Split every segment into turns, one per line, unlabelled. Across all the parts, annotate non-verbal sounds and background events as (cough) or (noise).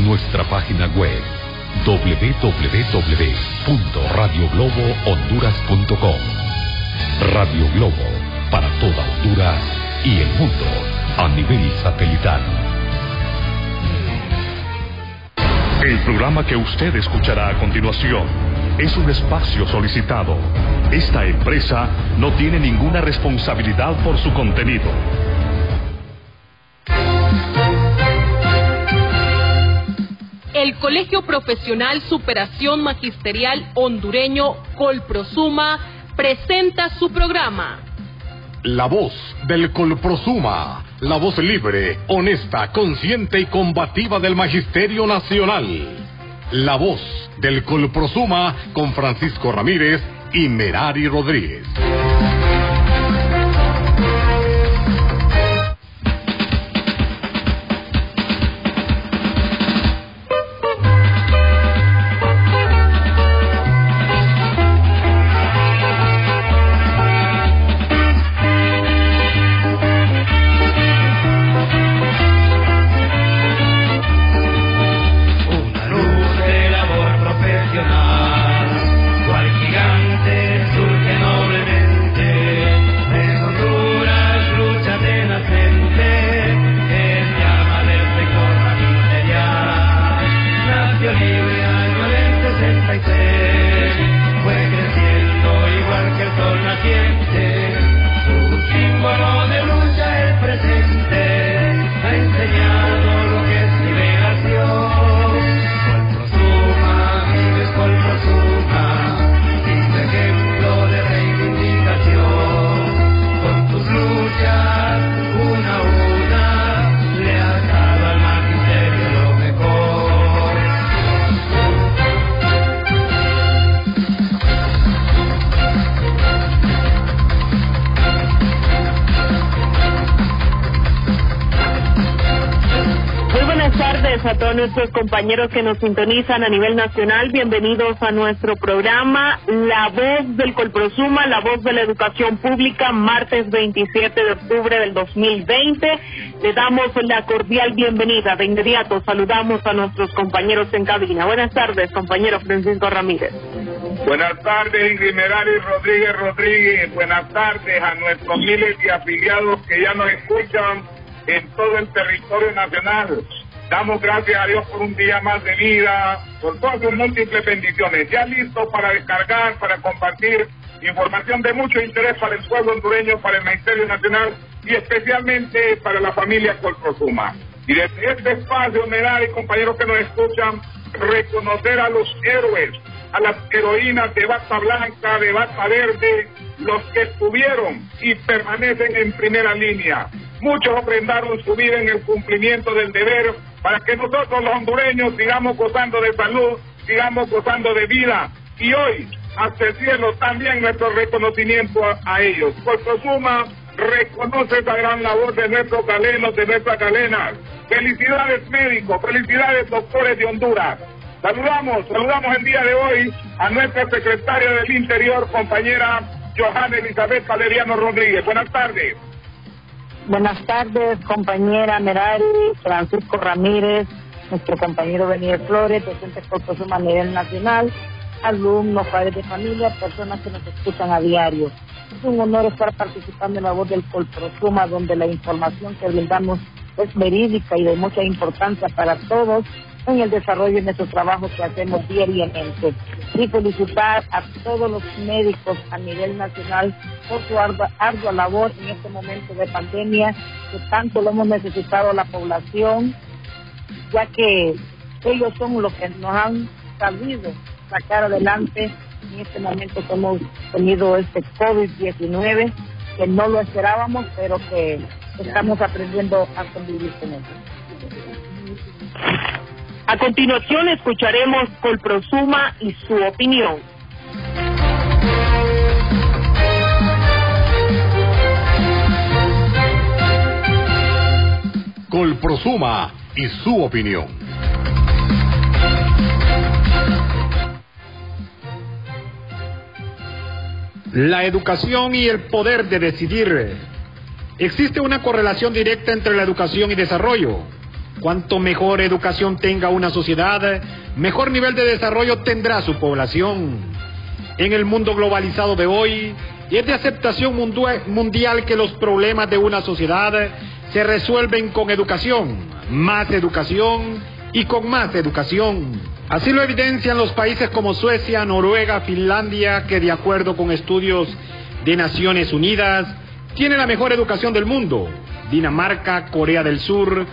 nuestra página web www.radioglobohonduras.com. Radio Globo para toda Honduras y el mundo a nivel satelital. El programa que usted escuchará a continuación es un espacio solicitado. Esta empresa no tiene ninguna responsabilidad por su contenido.
El Colegio Profesional Superación Magisterial Hondureño Colprosuma presenta su programa.
La voz del Colprosuma, la voz libre, honesta, consciente y combativa del Magisterio Nacional. La voz del Colprosuma con Francisco Ramírez y Merari Rodríguez.
Nuestros compañeros que nos sintonizan a nivel nacional. Bienvenidos a nuestro programa La Voz del Colprosuma, La Voz de la Educación Pública, martes 27 de octubre del 2020. Le damos la cordial bienvenida. De inmediato saludamos a nuestros compañeros en cabina. Buenas tardes, compañero Francisco Ramírez.
Buenas tardes, Ingrid Merari Rodríguez Rodríguez. Buenas tardes a nuestros miles de afiliados que ya nos escuchan en todo el territorio nacional. Damos gracias a Dios por un día más de vida, por todas sus múltiples bendiciones. Ya listo para descargar, para compartir información de mucho interés para el pueblo hondureño, para el Ministerio Nacional y especialmente para la familia Colprosuma. Y desde este espacio, Merari, compañeros que nos escuchan, reconocer a los héroes, a las heroínas de bata blanca, de bata verde, los que estuvieron y permanecen en primera línea. Muchos ofrendaron su vida en el cumplimiento del deber para que nosotros los hondureños sigamos gozando de salud, sigamos gozando de vida. Y hoy, hasta el cielo, también nuestro reconocimiento a, a ellos. Puerto Suma reconoce esa gran labor de nuestros galenos, de nuestras galenas. Felicidades médicos, felicidades doctores de Honduras. Saludamos, saludamos el día de hoy a nuestra secretaria del Interior, compañera Johanna Elizabeth Valeriano Rodríguez. Buenas tardes.
Buenas tardes, compañera Merari, Francisco Ramírez, nuestro compañero Beniel Flores, docente Colprosuma a nivel nacional, alumnos, padres de familia, personas que nos escuchan a diario. Es un honor estar participando en la voz del Colprosuma, donde la información que brindamos es verídica y de mucha importancia para todos en el desarrollo de nuestro trabajo que hacemos diariamente. Y felicitar a todos los médicos a nivel nacional por su ardua, ardua labor en este momento de pandemia que tanto lo hemos necesitado a la población, ya que ellos son los que nos han sabido sacar adelante en este momento que hemos tenido este COVID-19, que no lo esperábamos, pero que estamos aprendiendo a convivir con él. A continuación escucharemos Colprosuma y su opinión.
Colprosuma y su opinión.
La educación y el poder de decidir. Existe una correlación directa entre la educación y desarrollo. Cuanto mejor educación tenga una sociedad, mejor nivel de desarrollo tendrá su población. En el mundo globalizado de hoy, es de aceptación mundial que los problemas de una sociedad se resuelven con educación, más educación y con más educación. Así lo evidencian los países como Suecia, Noruega, Finlandia, que de acuerdo con estudios de Naciones Unidas, tiene la mejor educación del mundo. Dinamarca, Corea del Sur,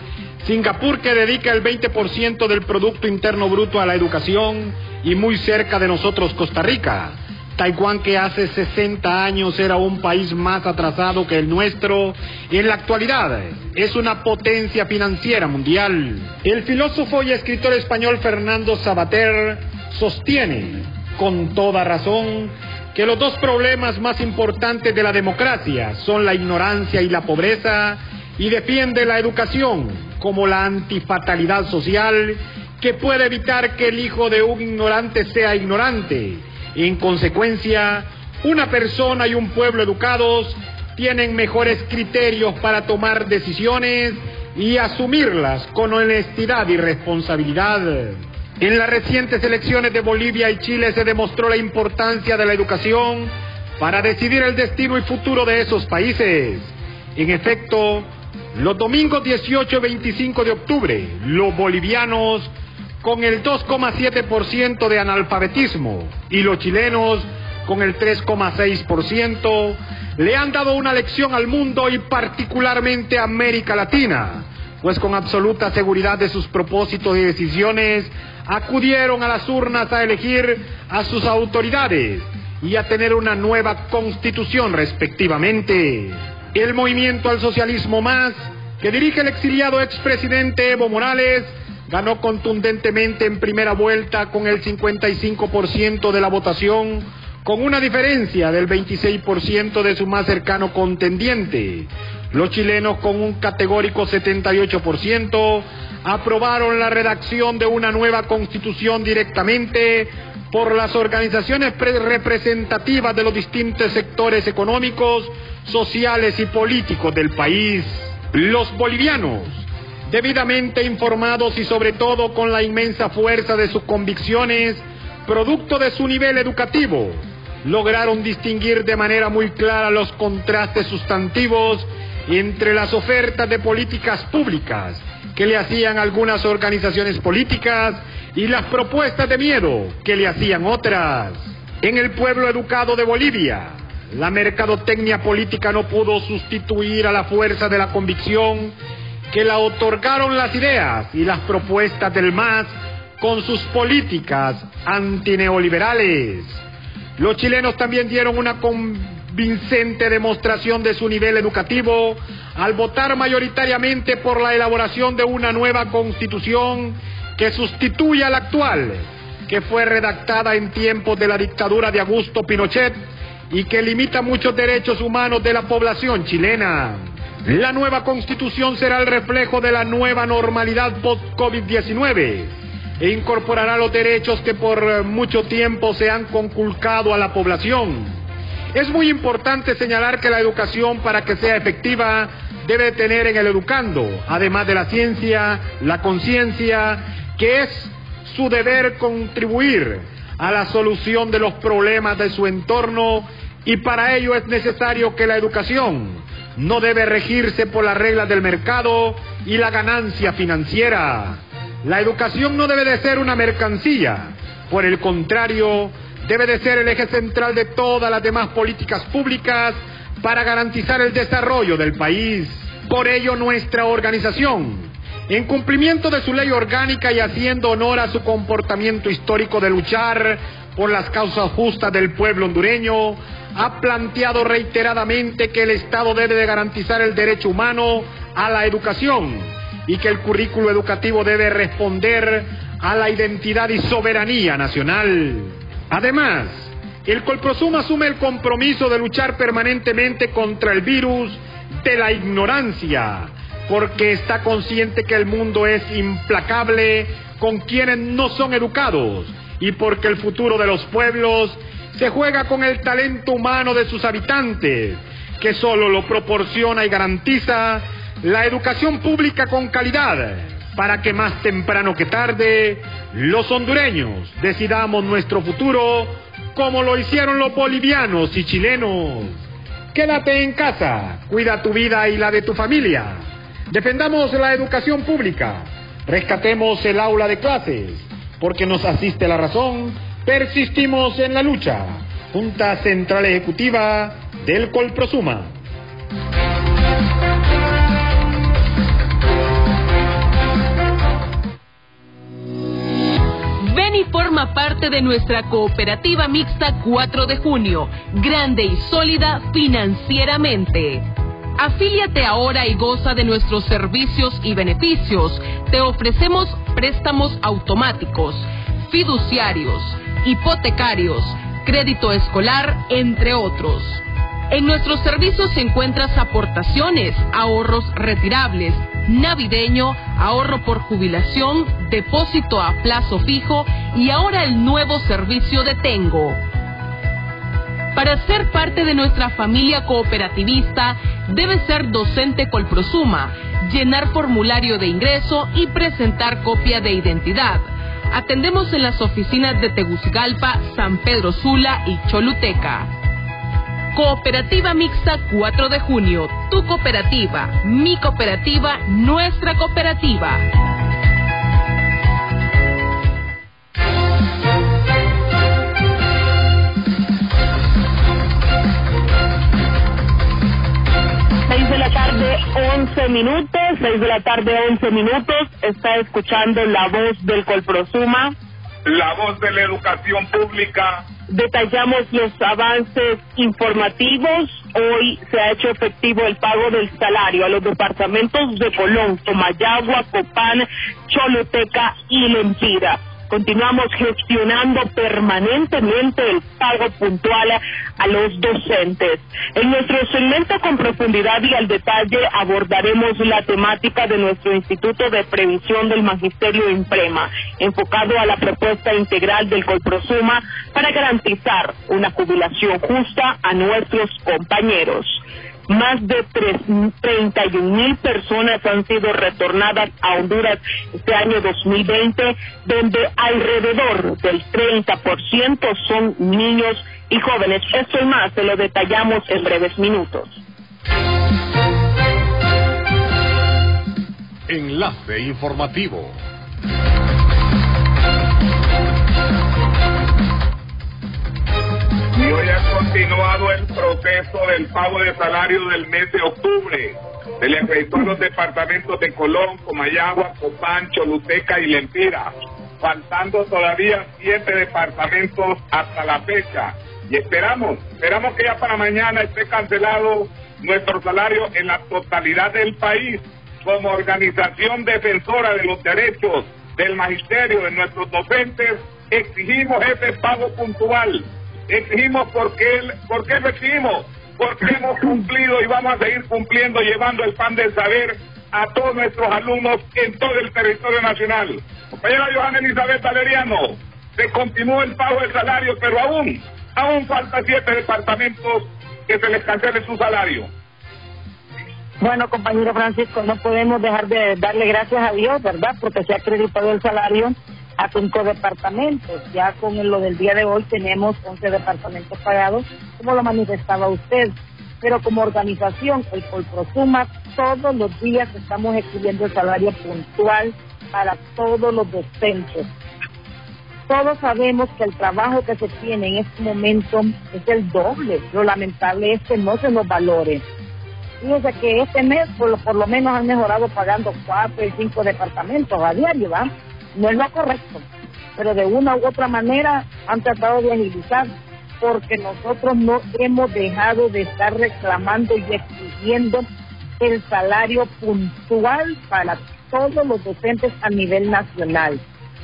Singapur que dedica el 20% del Producto Interno Bruto a la educación y muy cerca de nosotros Costa Rica. Taiwán que hace 60 años era un país más atrasado que el nuestro, en la actualidad es una potencia financiera mundial. El filósofo y escritor español Fernando Sabater sostiene, con toda razón, que los dos problemas más importantes de la democracia son la ignorancia y la pobreza, y defiende la educación como la antifatalidad social que puede evitar que el hijo de un ignorante sea ignorante en consecuencia, una persona y un pueblo educados tienen mejores criterios para tomar decisiones y asumirlas con honestidad y responsabilidad. En las recientes elecciones de Bolivia y Chile se demostró la importancia de la educación para decidir el destino y futuro de esos países. En efecto, los domingos 18 y 25 de octubre, los bolivianos con el 2,7% de analfabetismo y los chilenos con el 3,6% le han dado una lección al mundo y particularmente a América Latina, pues con absoluta seguridad de sus propósitos y decisiones acudieron a las urnas a elegir a sus autoridades y a tener una nueva constitución respectivamente. El movimiento al socialismo más que dirige el exiliado expresidente Evo Morales ganó contundentemente en primera vuelta con el 55% de la votación, con una diferencia del 26% de su más cercano contendiente. Los chilenos con un categórico 78% aprobaron la redacción de una nueva constitución directamente por las organizaciones representativas de los distintos sectores económicos, sociales y políticos del país. Los bolivianos debidamente informados y sobre todo con la inmensa fuerza de sus convicciones, producto de su nivel educativo, lograron distinguir de manera muy clara los contrastes sustantivos entre las ofertas de políticas públicas que le hacían algunas organizaciones políticas y las propuestas de miedo que le hacían otras. En el pueblo educado de Bolivia, la mercadotecnia política no pudo sustituir a la fuerza de la convicción que la otorgaron las ideas y las propuestas del MAS con sus políticas antineoliberales. Los chilenos también dieron una convincente demostración de su nivel educativo al votar mayoritariamente por la elaboración de una nueva constitución que sustituya a la actual, que fue redactada en tiempos de la dictadura de Augusto Pinochet y que limita muchos derechos humanos de la población chilena. La nueva constitución será el reflejo de la nueva normalidad post-COVID-19 e incorporará los derechos que por mucho tiempo se han conculcado a la población. Es muy importante señalar que la educación para que sea efectiva debe tener en el educando, además de la ciencia, la conciencia, que es su deber contribuir a la solución de los problemas de su entorno y para ello es necesario que la educación no debe regirse por las reglas del mercado y la ganancia financiera. La educación no debe de ser una mercancía, por el contrario, debe de ser el eje central de todas las demás políticas públicas para garantizar el desarrollo del país. Por ello, nuestra organización, en cumplimiento de su ley orgánica y haciendo honor a su comportamiento histórico de luchar por las causas justas del pueblo hondureño, ha planteado reiteradamente que el Estado debe de garantizar el derecho humano a la educación y que el currículo educativo debe responder a la identidad y soberanía nacional. Además, el Colprosum asume el compromiso de luchar permanentemente contra el virus de la ignorancia, porque está consciente que el mundo es implacable con quienes no son educados y porque el futuro de los pueblos se juega con el talento humano de sus habitantes, que solo lo proporciona y garantiza la educación pública con calidad, para que más temprano que tarde los hondureños decidamos nuestro futuro como lo hicieron los bolivianos y chilenos. Quédate en casa, cuida tu vida y la de tu familia. Defendamos la educación pública, rescatemos el aula de clases, porque nos asiste la razón, persistimos en la lucha. Junta Central Ejecutiva del Colprosuma.
Y forma parte de nuestra cooperativa mixta 4 de junio, grande y sólida financieramente. Afíliate ahora y goza de nuestros servicios y beneficios. Te ofrecemos préstamos automáticos, fiduciarios, hipotecarios, crédito escolar, entre otros. En nuestros servicios se encuentras aportaciones, ahorros retirables, navideño, ahorro por jubilación, depósito a plazo fijo y ahora el nuevo servicio de Tengo. Para ser parte de nuestra familia cooperativista, debe ser docente Colprosuma, llenar formulario de ingreso y presentar copia de identidad. Atendemos en las oficinas de Tegucigalpa, San Pedro Sula y Choluteca. Cooperativa Mixta 4 de junio. Tu cooperativa, mi cooperativa, nuestra cooperativa.
Seis de la tarde, 11 minutos. Seis de la tarde, 11 minutos. Está escuchando la voz del Colprosuma.
La voz de la educación pública.
Detallamos los avances informativos. Hoy se ha hecho efectivo el pago del salario a los departamentos de Colón, Tomayagua, Copán, Choluteca y Lempira. Continuamos gestionando permanentemente el pago puntual a los docentes. En nuestro segmento con profundidad y al detalle abordaremos la temática de nuestro Instituto de Previsión del Magisterio Imprema, enfocado a la propuesta integral del Colprosuma para garantizar una jubilación justa a nuestros compañeros. Más de 31 mil personas han sido retornadas a Honduras este año 2020, donde alrededor del 30% son niños y jóvenes. Esto y más se lo detallamos en breves minutos.
Enlace informativo.
Proceso del pago de salario del mes de octubre. Se le acreditó a los departamentos de Colón, Comayagua, Copán, Choluteca y Lempira, faltando todavía siete departamentos hasta la fecha. Y esperamos, esperamos que ya para mañana esté cancelado nuestro salario en la totalidad del país como organización defensora de los derechos del magisterio, de nuestros docentes, exigimos ese pago puntual exigimos porque, él, porque lo exigimos, porque hemos cumplido y vamos a seguir cumpliendo, llevando el pan del saber a todos nuestros alumnos en todo el territorio nacional. Compañera Johanna Elizabeth Valeriano, se continúa el pago del salario, pero aún, aún falta siete departamentos que se les cancele su salario.
Bueno, compañero Francisco, no podemos dejar de darle gracias a Dios, ¿verdad? Porque se ha acreditado el salario a cinco departamentos. Ya con lo del día de hoy tenemos 11 departamentos pagados, como lo manifestaba usted. Pero como organización, el Colprosuma, todos los días estamos escribiendo el salario puntual para todos los docentes. Todos sabemos que el trabajo que se tiene en este momento es el doble. Lo lamentable es que no se nos valore. Fíjense que este mes por lo, por lo menos han mejorado pagando cuatro y cinco departamentos a diario, ¿va? No es lo correcto, pero de una u otra manera han tratado de agilizar porque nosotros no hemos dejado de estar reclamando y exigiendo el salario puntual para todos los docentes a nivel nacional.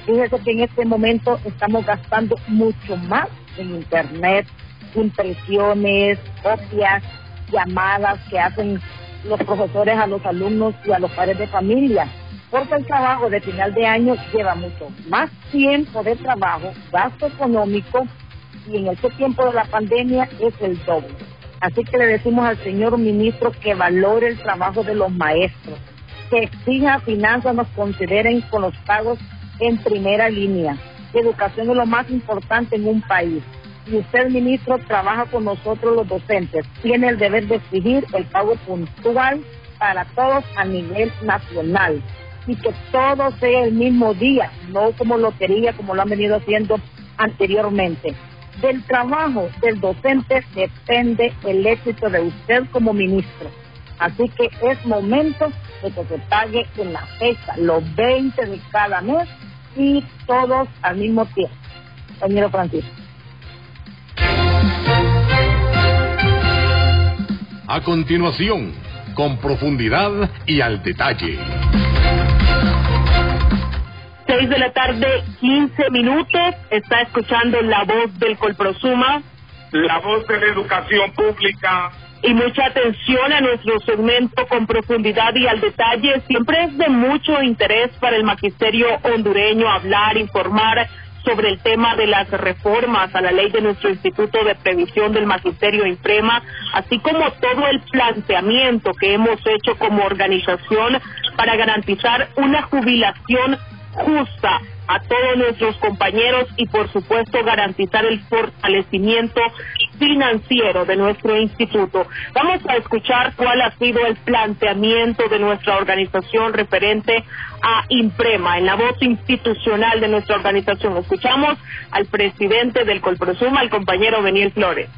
Fíjese que en este momento estamos gastando mucho más en Internet, impresiones, copias, llamadas que hacen los profesores a los alumnos y a los padres de familia. Porque el trabajo de final de año lleva mucho más tiempo de trabajo, gasto económico, y en este tiempo de la pandemia es el doble. Así que le decimos al señor ministro que valore el trabajo de los maestros, que exija finanzas nos consideren con los pagos en primera línea. Educación es lo más importante en un país. Y usted, ministro, trabaja con nosotros los docentes. Tiene el deber de exigir el pago puntual para todos a nivel nacional y que todo sea el mismo día, no como lotería, como lo han venido haciendo anteriormente. Del trabajo del docente depende el éxito de usted como ministro. Así que es momento de que se pague en la fecha, los 20 de cada mes y todos al mismo tiempo. Señor Francisco.
A continuación, con profundidad y al detalle.
6 de la tarde, 15 minutos. Está escuchando la voz del Colprosuma.
La voz de la educación pública.
Y mucha atención a nuestro segmento con profundidad y al detalle. Siempre es de mucho interés para el magisterio hondureño hablar, informar sobre el tema de las reformas a la ley de nuestro Instituto de Previsión del Magisterio Imprema, así como todo el planteamiento que hemos hecho como organización para garantizar una jubilación justa a todos nuestros compañeros y por supuesto garantizar el fortalecimiento financiero de nuestro instituto. Vamos a escuchar cuál ha sido el planteamiento de nuestra organización referente a Imprema, en la voz institucional de nuestra organización. Escuchamos al presidente del Colprosuma, el compañero Beniel Flores.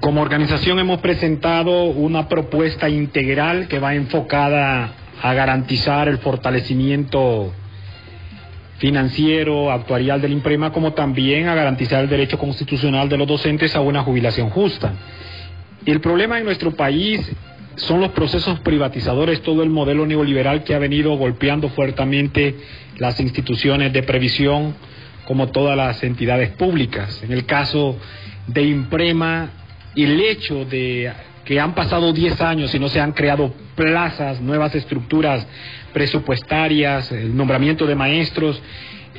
Como organización hemos presentado una propuesta integral que va enfocada a garantizar el fortalecimiento financiero, actuarial del IMPREMA, como también a garantizar el derecho constitucional de los docentes a una jubilación justa. El problema en nuestro país son los procesos privatizadores, todo el modelo neoliberal que ha venido golpeando fuertemente las instituciones de previsión, como todas las entidades públicas. En el caso de Imprema, el hecho de que han pasado 10 años y no se han creado plazas, nuevas estructuras presupuestarias, el nombramiento de maestros,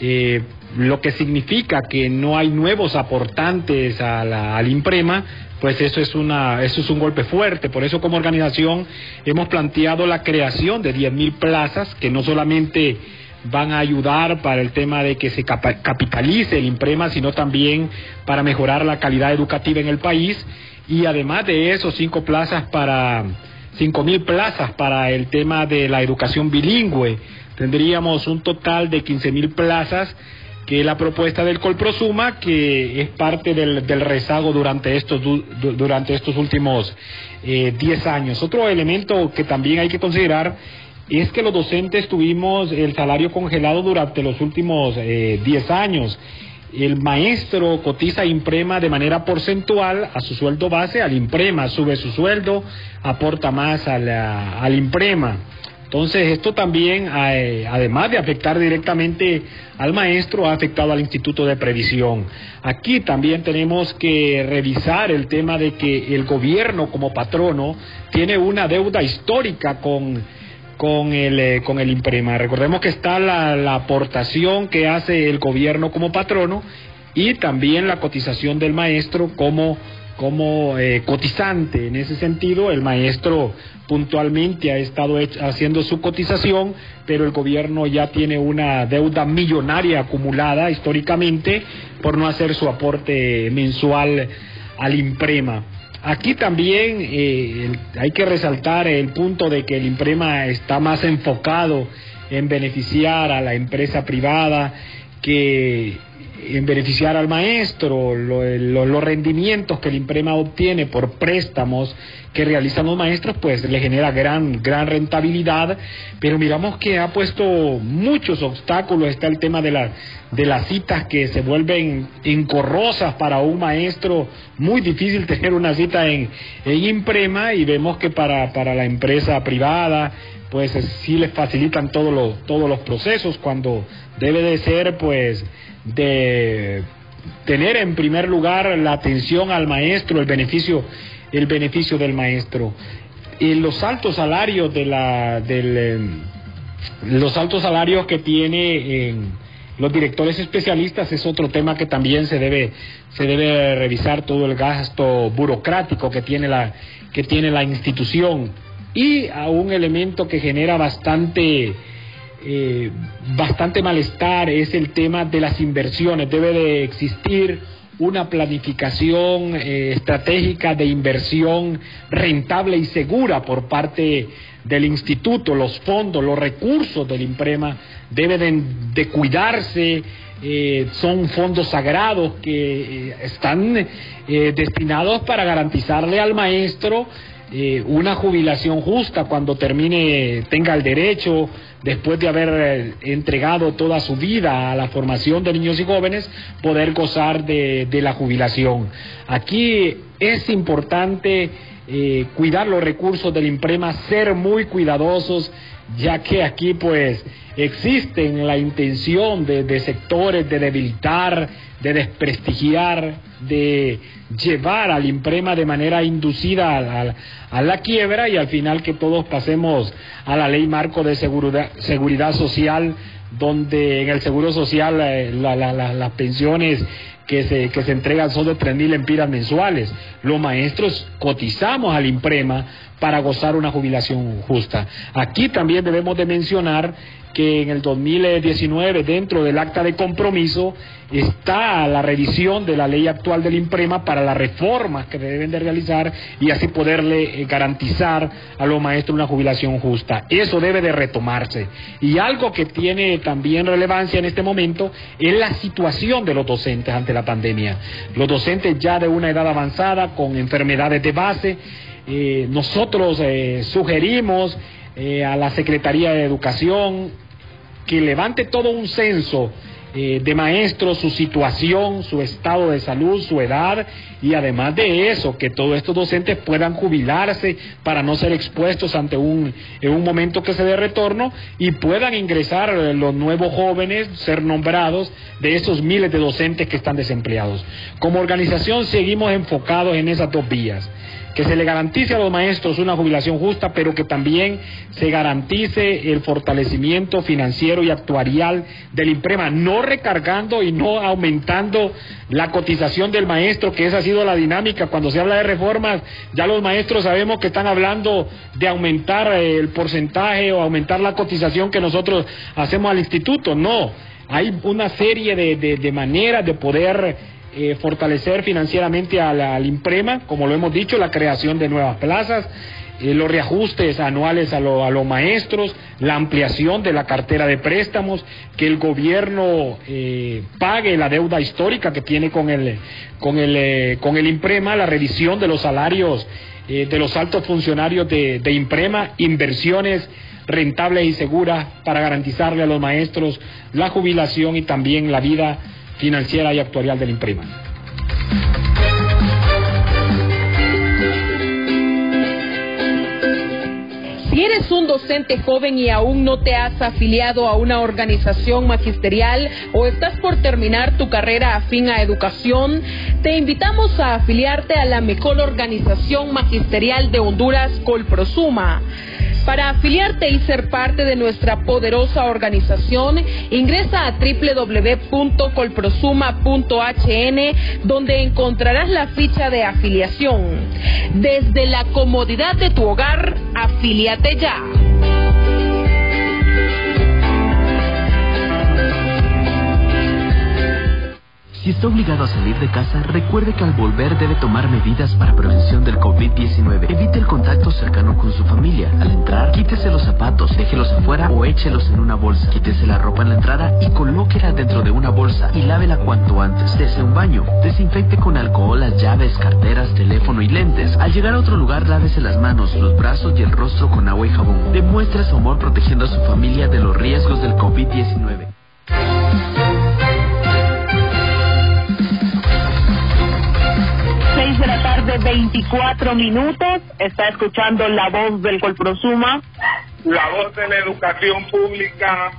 eh, lo que significa que no hay nuevos aportantes a la, al IMPREMA, pues eso es, una, eso es un golpe fuerte. Por eso como organización hemos planteado la creación de 10.000 plazas que no solamente van a ayudar para el tema de que se capitalice el IMPREMA, sino también para mejorar la calidad educativa en el país y además de eso, cinco plazas para, cinco mil plazas para el tema de la educación bilingüe. Tendríamos un total de quince mil plazas que es la propuesta del Colprosuma, que es parte del, del rezago durante estos, durante estos últimos eh, diez años. Otro elemento que también hay que considerar es que los docentes tuvimos el salario congelado durante los últimos eh, diez años el maestro cotiza Imprema de manera porcentual a su sueldo base, al Imprema, sube su sueldo, aporta más al Imprema. Entonces, esto también, eh, además de afectar directamente al maestro, ha afectado al Instituto de Previsión. Aquí también tenemos que revisar el tema de que el gobierno como patrono tiene una deuda histórica con con el, eh, con el Imprema. Recordemos que está la, la, aportación que hace el gobierno como patrono y también la cotización del maestro como, como eh, cotizante. En ese sentido, el maestro puntualmente ha estado haciendo su cotización, pero el gobierno ya tiene una deuda millonaria acumulada históricamente por no hacer su aporte mensual al Imprema. Aquí también eh, hay que resaltar el punto de que el IMPREMA está más enfocado en beneficiar a la empresa privada que en beneficiar al maestro, los rendimientos que el IMPREMA obtiene por préstamos que realizan los maestros, pues le genera gran, gran rentabilidad, pero miramos que ha puesto muchos obstáculos, está el tema de, la, de las citas que se vuelven encorrosas para un maestro, muy difícil (laughs) tener una cita en, en Imprema y vemos que para, para la empresa privada, pues sí les facilitan todos los, todos los procesos cuando debe de ser pues de tener en primer lugar la atención al maestro, el beneficio el beneficio del maestro. Y los altos salarios de la, del, em, los altos salarios que tiene em, los directores especialistas es otro tema que también se debe se debe revisar todo el gasto burocrático que tiene la que tiene la institución Y a un elemento que genera bastante, eh, bastante malestar es el tema de las inversiones. Debe de existir una planificación eh, estratégica de inversión rentable y segura por parte del instituto, los fondos, los recursos del IMPREMA deben de, cuidarse, eh, son fondos sagrados que eh, están destinados para garantizarle al maestro una jubilación justa cuando termine, tenga el derecho, después de haber entregado toda su vida a la formación de niños y jóvenes, poder gozar de, de la jubilación. Aquí es importante eh, cuidar los recursos del IMPREMA, ser muy cuidadosos, ya que aquí pues existen la intención de, sectores de debilitar, de desprestigiar, de llevar al IMPREMA de manera inducida a, la quiebra y al final que todos pasemos a la ley marco de seguridad, seguridad social, donde en el seguro social eh, las pensiones que se, que se entregan son de 3.000 empiras mensuales. Los maestros cotizamos al IMPREMA para gozar una jubilación justa. Aquí también debemos de mencionar que en el 2019 dentro del acta de compromiso está la revisión de la ley actual del IMPREMA para las reformas que deben de realizar y así poderle eh, garantizar a los maestros una jubilación justa. Eso debe de retomarse. Y algo que tiene también relevancia en este momento es la situación de los docentes ante la pandemia. Los docentes ya de una edad avanzada con enfermedades de base, eh, nosotros eh, sugerimos a la Secretaría de Educación que levante todo un censo eh, de maestros, su situación, su estado de salud, su edad y además de eso, que todos estos docentes puedan jubilarse para no ser expuestos ante un, en un momento que se dé retorno y puedan ingresar los nuevos jóvenes, ser nombrados de esos miles de docentes que están desempleados. Como organización seguimos enfocados en esas dos vías que se le garantice a los maestros una jubilación justa, pero que también se garantice el fortalecimiento financiero y actuarial del IMPREMA, no recargando y no aumentando la cotización del maestro, que esa ha sido la dinámica. Cuando se habla de reformas, ya los maestros sabemos que están hablando de aumentar el porcentaje o aumentar la cotización que nosotros hacemos al instituto. No, hay una serie de, de maneras de poder eh, fortalecer financieramente al, IMPREMA, como lo hemos dicho, la creación de nuevas plazas, eh, los reajustes anuales a, los maestros, la ampliación de la cartera de préstamos, que el gobierno eh, pague la deuda histórica que tiene con el, con el, con el IMPREMA, la revisión de los salarios de los altos funcionarios de IMPREMA, inversiones rentables y seguras para garantizarle a los maestros la jubilación y también la vida financiera y actuarial del IMPRIMA.
Si eres un docente joven y aún no te has afiliado a una organización magisterial o estás por terminar tu carrera afín a educación, te invitamos a afiliarte a la mejor organización magisterial de Honduras, Colprosuma. Para afiliarte y ser parte de nuestra poderosa organización, ingresa a www.colprosuma.hn donde encontrarás la ficha de afiliación. Desde la comodidad de tu hogar, afíliate ya.
Está obligado a salir de casa, recuerde que al volver debe tomar medidas para prevención del COVID-19. Evite el contacto cercano con su familia. Al entrar, quítese los zapatos, déjelos afuera o échelos en una bolsa. Quítese la ropa en la entrada y colóquela dentro de una bolsa y lávela cuanto antes. Dese un baño. Desinfecte con alcohol las llaves, carteras, teléfono y lentes. Al llegar a otro lugar, lávese las manos, los brazos y el rostro con agua y jabón. Demuestre su amor protegiendo a su familia de los riesgos del COVID-19.
Tarde, 24 minutos. Está escuchando la voz del Colprosuma.
La voz de la educación pública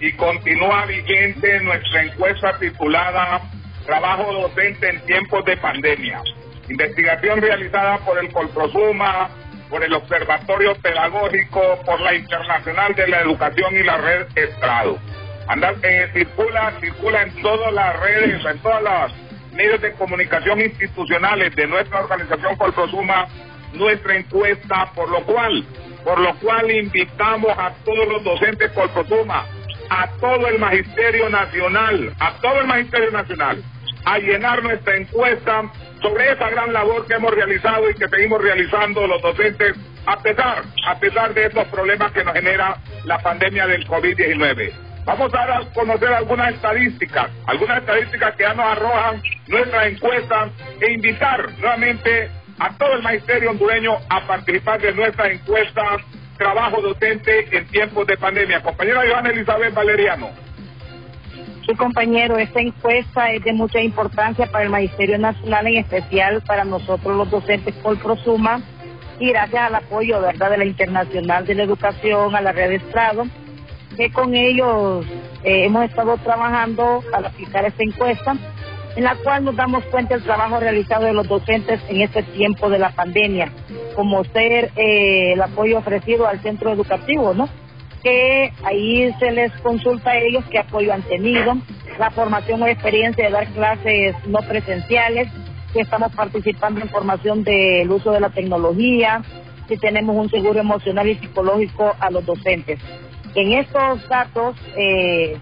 y continúa vigente nuestra encuesta titulada Trabajo docente en tiempos de pandemia. Investigación realizada por el Colprosuma, por el Observatorio Pedagógico, por la Internacional de la Educación y la Red Estrado. Anda, eh, circula, circula en todas las redes, en todas las medios de comunicación institucionales de nuestra organización Colprosuma nuestra encuesta, por lo cual por lo cual invitamos a todos los docentes por Prosuma, a todo el Magisterio Nacional, a todo el Magisterio Nacional, a llenar nuestra encuesta sobre esa gran labor que hemos realizado y que seguimos realizando los docentes a pesar, a pesar de estos problemas que nos genera la pandemia del COVID-19. Vamos a dar a conocer algunas estadísticas, algunas estadísticas que ya nos arrojan nuestra encuesta e invitar nuevamente a todo el magisterio hondureño a participar de nuestra encuesta trabajo docente en tiempos de pandemia. Compañera Joana Elizabeth Valeriano.
Sí, compañero, esta encuesta es de mucha importancia para el Magisterio Nacional, en especial para nosotros los docentes por Prosuma, y gracias al apoyo verdad de la Internacional de la Educación, a la Red Estrado, que con ellos eh, hemos estado trabajando para aplicar esta encuesta, en la cual nos damos cuenta del trabajo realizado de los docentes en este tiempo de la pandemia, como ser eh, el apoyo ofrecido al centro educativo, ¿no? que ahí se les consulta a ellos qué apoyo han tenido, la formación o experiencia de dar clases no presenciales, si estamos participando en formación del uso de la tecnología, si tenemos un seguro emocional y psicológico a los docentes. En estos datos eh,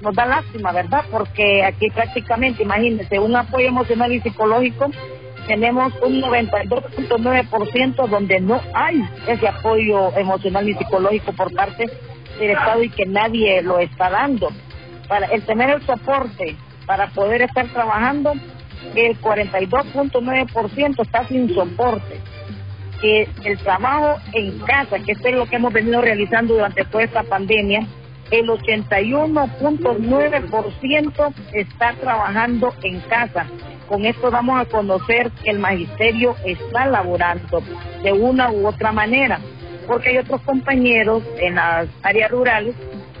nos da lástima, ¿verdad? Porque aquí prácticamente, imagínense, un apoyo emocional y psicológico tenemos un 92.9% donde no hay ese apoyo emocional y psicológico por parte del Estado y que nadie lo está dando. Para el tener el soporte para poder estar trabajando, el 42.9% está sin soporte. Que el trabajo en casa, que esto es lo que hemos venido realizando durante toda esta pandemia, el 81.9% está trabajando en casa. Con esto vamos a conocer que el magisterio está laborando de una u otra manera, porque hay otros compañeros en las áreas rurales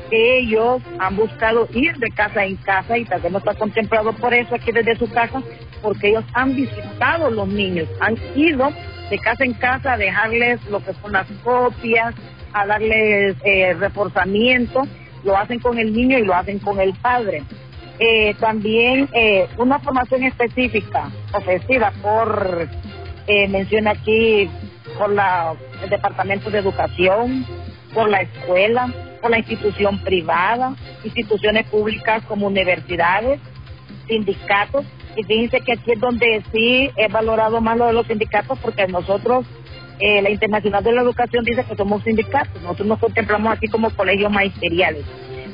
que ellos han buscado ir de casa en casa y tal vez no está contemplado por eso aquí desde su casa, porque ellos han visitado los niños, han ido de casa en casa a dejarles lo que son las copias, a darles eh, reforzamiento, lo hacen con el niño y lo hacen con el padre. Eh, también eh, una formación específica ofrecida por, eh, menciona aquí, por la, el Departamento de Educación, por la escuela, por la institución privada, instituciones públicas como universidades, sindicatos. Y fíjense que aquí es donde sí he valorado más lo de los sindicatos porque nosotros, la Internacional de la Educación dice que somos sindicatos, nosotros nos contemplamos aquí como colegios magisteriales.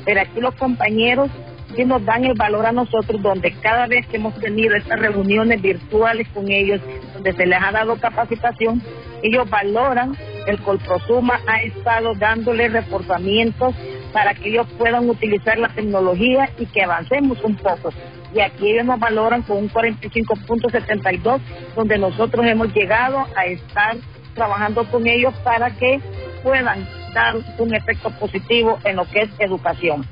Pero aquí los compañeros que nos dan el valor a nosotros, donde cada vez que hemos tenido estas reuniones virtuales con ellos, donde se les ha dado capacitación, ellos valoran, el Colprosuma ha estado dándole reforzamientos para que ellos puedan utilizar la tecnología y que avancemos un poco. Y aquí ellos nos valoran con un 45.72, donde nosotros hemos llegado a estar trabajando con ellos para que puedan dar un efecto positivo en lo que es educación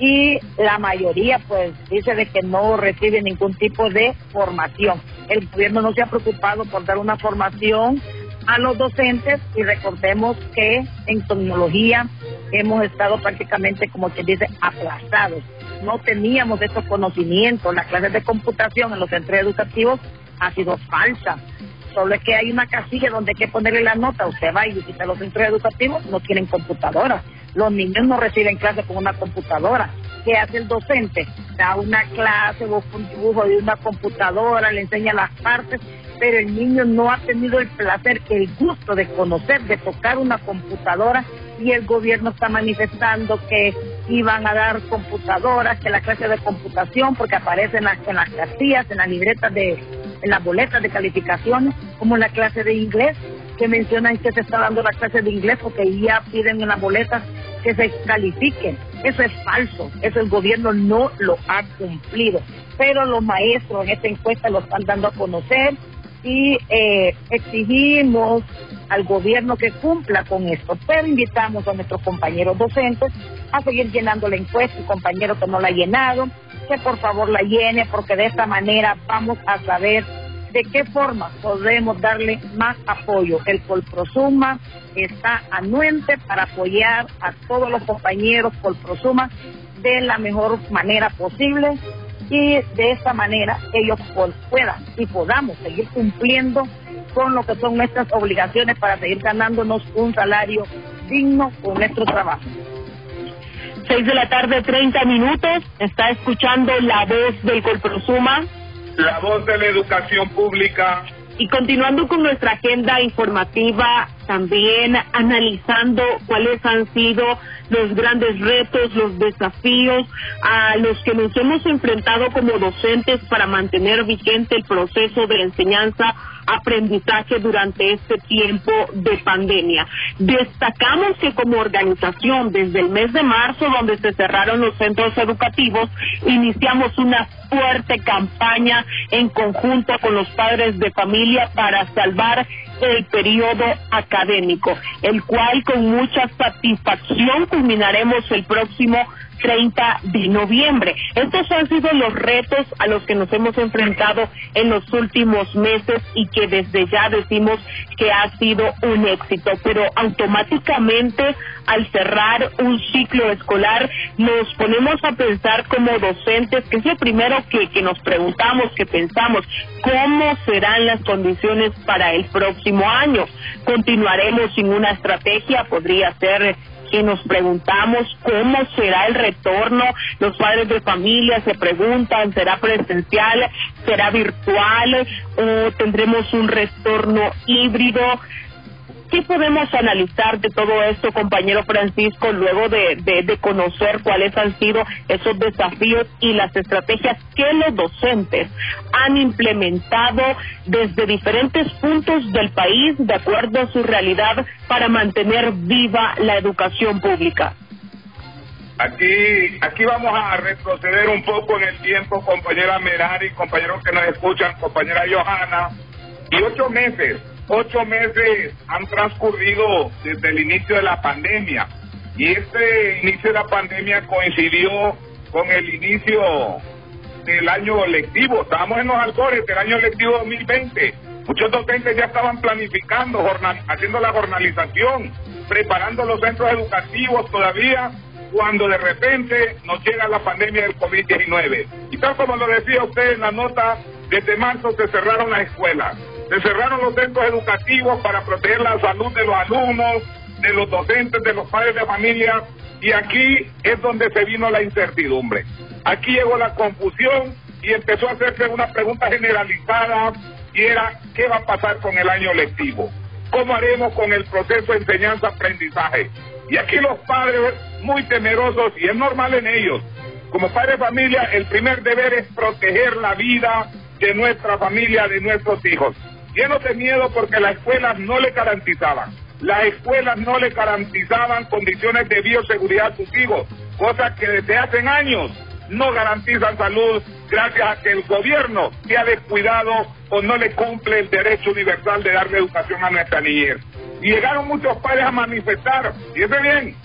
y la mayoría pues dice de que no recibe ningún tipo de formación. El gobierno no se ha preocupado por dar una formación a los docentes y recordemos que en tecnología hemos estado prácticamente como se dice aplazados. No teníamos estos conocimientos, las clases de computación en los centros educativos ha sido falsa. Solo es que hay una casilla donde hay que ponerle la nota. Usted va y visita los centros educativos, no tienen computadoras. Los niños no reciben clase con una computadora. ¿Qué hace el docente? Da una clase, busca un dibujo de una computadora, le enseña las partes, pero el niño no ha tenido el placer, el gusto de conocer, de tocar una computadora y el gobierno está manifestando que iban a dar computadoras, que la clase de computación, porque aparece en las, en las casillas, en las libretas de, en las boletas de calificaciones, como la clase de inglés, que mencionan que se está dando la clase de inglés porque ya piden en las boletas que se califiquen. Eso es falso, eso el gobierno no lo ha cumplido. Pero los maestros en esta encuesta lo están dando a conocer y eh, exigimos al gobierno que cumpla con esto. Pero invitamos a nuestros compañeros docentes a seguir llenando la encuesta, el compañero que no la ha llenado, que por favor la llene porque de esta manera vamos a saber de qué forma podemos darle más apoyo. El Colprosuma está anuente para apoyar a todos los compañeros Colprosuma de la mejor manera posible y de esta manera ellos puedan y podamos seguir cumpliendo con lo que son nuestras obligaciones para seguir ganándonos un salario digno con nuestro trabajo.
Seis de la tarde, 30 minutos. Está escuchando la voz del Colprosuma.
La voz de la educación pública.
Y continuando con nuestra agenda informativa, también analizando cuáles han sido los grandes retos, los desafíos a los que nos hemos enfrentado como docentes para mantener vigente el proceso de enseñanza aprendizaje durante este tiempo de pandemia. Destacamos que como organización desde el mes de marzo donde se cerraron los centros educativos iniciamos una fuerte campaña en conjunto con los padres de familia para salvar el periodo académico, el cual con mucha satisfacción culminaremos el próximo 30 de noviembre. Estos han sido los retos a los que nos hemos enfrentado en los últimos meses y que desde ya decimos que ha sido un éxito, pero automáticamente al cerrar un ciclo escolar nos ponemos a pensar como docentes, que es lo primero que, nos preguntamos, que pensamos, ¿cómo serán las condiciones para el próximo año? ¿Continuaremos sin una estrategia? ¿Podría ser que nos preguntamos cómo será el retorno. Los padres de familia se preguntan, ¿será presencial? ¿Será virtual? ¿O tendremos un retorno híbrido? ¿Qué podemos analizar de todo esto, compañero Francisco, luego de, de, conocer cuáles han sido esos desafíos y las estrategias que los docentes han implementado desde diferentes puntos del país de acuerdo a su realidad para mantener viva la educación pública?
Aquí, aquí vamos a retroceder un poco en el tiempo, compañera Merari, compañeros que nos escuchan, compañera Johanna, y ocho meses ocho meses han transcurrido desde el inicio de la pandemia y este inicio de la pandemia coincidió con el inicio del año lectivo. Estábamos en los albores del año lectivo 2020. Muchos docentes ya estaban planificando, haciendo la jornalización, preparando los centros educativos todavía, cuando de repente nos llega la pandemia del COVID-19. Y tal como lo decía usted en la nota, desde marzo se cerraron las escuelas se cerraron los centros educativos para proteger la salud de los alumnos, de los docentes, de los padres de familia, y aquí es donde se vino la incertidumbre. Aquí llegó la confusión y empezó a hacerse una pregunta generalizada y era, ¿qué va a pasar con el año lectivo? ¿Cómo haremos con el proceso de enseñanza-aprendizaje? Y aquí los padres muy temerosos, y es normal en ellos, como padres de familia, el primer deber es proteger la vida de nuestra familia, de nuestros hijos llenos de miedo porque las escuelas no le garantizaban. Las escuelas no le garantizaban condiciones de bioseguridad a sus hijos, cosas que desde hace años no garantizan salud gracias a que el gobierno se ha descuidado o no le cumple el derecho universal de darle educación a nuestra niñez. Llegaron muchos padres a manifestar, ese bien,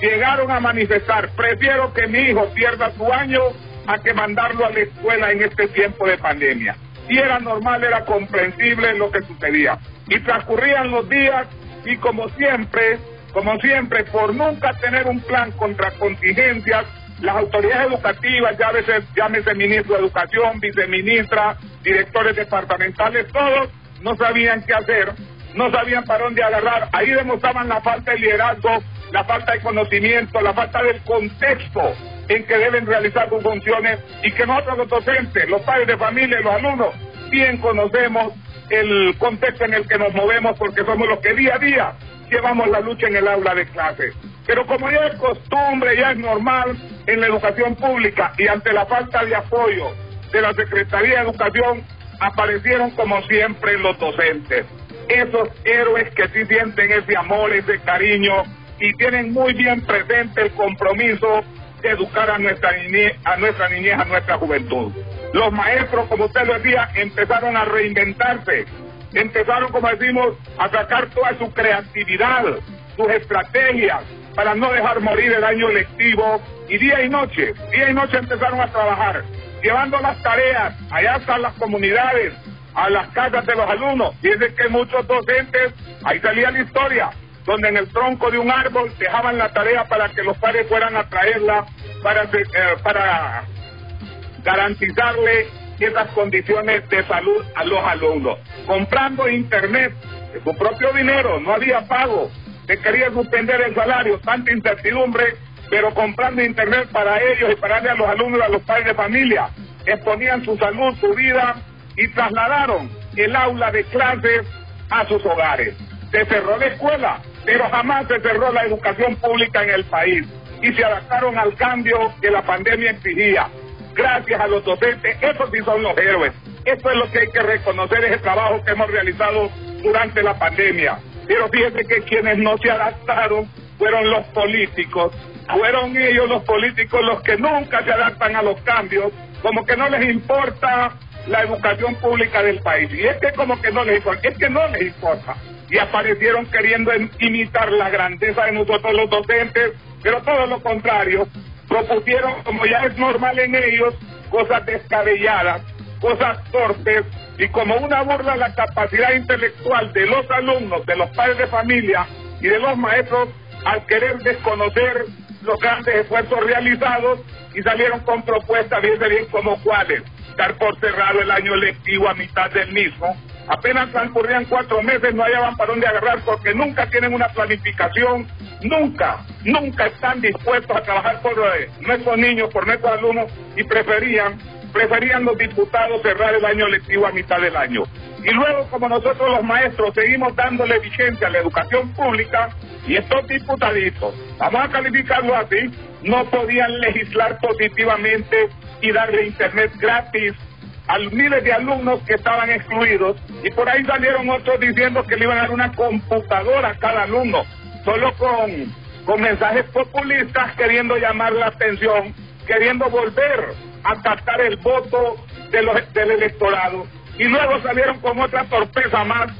llegaron a manifestar, prefiero que mi hijo pierda su año a que mandarlo a la escuela en este tiempo de pandemia y era normal, era comprensible lo que sucedía. Y transcurrían los días y como siempre, como siempre, por nunca tener un plan contra contingencias, las autoridades educativas, ya veces, llámese ministro de Educación, viceministra, directores departamentales, todos no sabían qué hacer, no sabían para dónde agarrar. Ahí demostraban la falta de liderazgo, la falta de conocimiento, la falta del contexto en que deben realizar sus funciones y que nosotros los docentes, los padres de familia y los alumnos bien conocemos el contexto en el que nos movemos porque somos los que día a día llevamos la lucha en el aula de clase. Pero como ya es costumbre, ya es normal en la educación pública y ante la falta de apoyo de la Secretaría de Educación, aparecieron como siempre los docentes. Esos héroes que sí sienten ese amor, ese cariño y tienen muy bien presente el compromiso educar a nuestra niñez, a nuestra niñez, a nuestra juventud. Los maestros, como usted lo decía, empezaron a reinventarse, empezaron, como decimos, a sacar toda su creatividad, sus estrategias para no dejar morir el año lectivo y día y noche, día y noche empezaron a trabajar, llevando las tareas allá hasta las comunidades, a las casas de los alumnos. Fíjense que muchos docentes, ahí salía la historia, donde en el tronco de un árbol dejaban la tarea para que los padres fueran a traerla para, eh, para garantizarle esas condiciones de salud a los alumnos. Comprando internet de su propio dinero, no había pago, se quería suspender el salario, tanta incertidumbre, pero comprando internet para ellos y para darle a los alumnos a los padres de familia, exponían su salud, su vida y trasladaron el aula de clases a sus hogares. Se cerró la escuela, pero jamás se cerró la educación pública en el país y se adaptaron al cambio que la pandemia exigía. Gracias a los docentes, esos sí son los héroes. Esto es lo que hay que reconocer, ese trabajo que hemos realizado durante la pandemia. Pero fíjense que quienes no se adaptaron fueron los políticos. Fueron ellos los políticos los que nunca se adaptan a los cambios, como que no les importa la educación pública del país. Y es que como que no les importa, es que no les importa. Y aparecieron queriendo imitar la grandeza de nosotros los docentes, pero todo lo contrario, propusieron, como ya es normal en ellos, cosas descabelladas, cosas torpes, y como una burla a la capacidad intelectual de los alumnos, de los padres de familia y de los maestros, al querer desconocer los grandes esfuerzos realizados y salieron con propuestas bien bien como cuáles. Dar por cerrado el año lectivo a mitad del mismo. Apenas transcurrían cuatro meses, no hallaban para dónde agarrar porque nunca tienen una planificación, nunca, nunca están dispuestos a trabajar por eh, nuestros niños, por nuestros alumnos y preferían, preferían los diputados cerrar el año lectivo a mitad del año. Y luego, como nosotros los maestros seguimos dándole vigencia a la educación pública, y estos diputaditos, vamos a calificarlo así, no podían legislar positivamente y darle internet gratis a miles de alumnos que estaban excluidos y por ahí salieron otros diciendo que le iban a dar una computadora a cada alumno, solo con, con mensajes populistas queriendo llamar la atención, queriendo volver a captar el voto de los, del electorado. Y luego salieron con otra torpeza más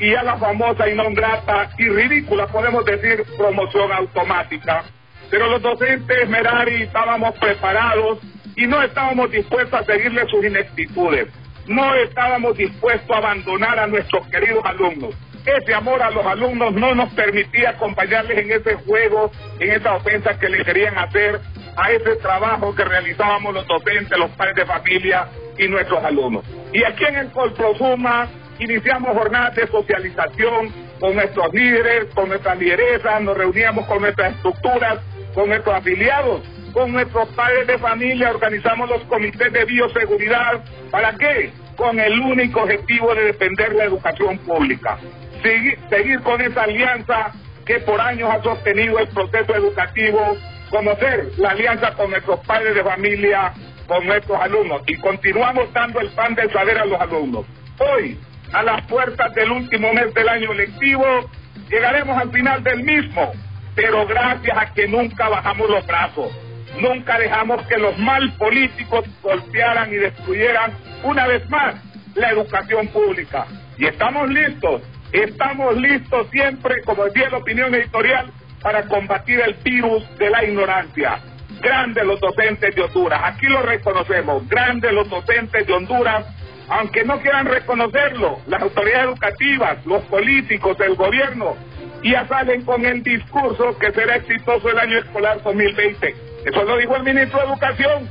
y ya la famosa y no grata y ridícula, podemos decir, promoción automática. Pero los docentes Merari estábamos preparados y no estábamos dispuestos a seguirle sus ineptitudes. No estábamos dispuestos a abandonar a nuestros queridos alumnos. Ese amor a los alumnos no nos permitía acompañarles en ese juego, en esa ofensa que le querían hacer a ese trabajo que realizábamos los docentes, los padres de familia y nuestros alumnos. Y aquí en el Colprosuma iniciamos jornadas de socialización con nuestros líderes, con nuestras lideresas, nos reuníamos con nuestras estructuras, con nuestros afiliados, con nuestros padres de familia, organizamos los comités de bioseguridad. ¿Para qué? Con el único objetivo de defender la educación pública. Seguir, con esa alianza que por años ha sostenido el proceso educativo, conocer la alianza con nuestros padres de familia, con nuestros alumnos y continuamos dando el pan del saber a los alumnos. Hoy, a las puertas del último mes del año lectivo, llegaremos al final del mismo, pero gracias a que nunca bajamos los brazos, nunca dejamos que los mal políticos golpearan y destruyeran una vez más la educación pública. Y estamos listos, estamos listos siempre, como decía la opinión editorial, para combatir el virus de la ignorancia. Grandes los docentes de Honduras, aquí lo reconocemos, grandes los docentes de Honduras aunque no quieran reconocerlo, las autoridades educativas, los políticos, el gobierno, ya salen con el discurso que será exitoso el año escolar 2020. Eso lo dijo el ministro de Educación,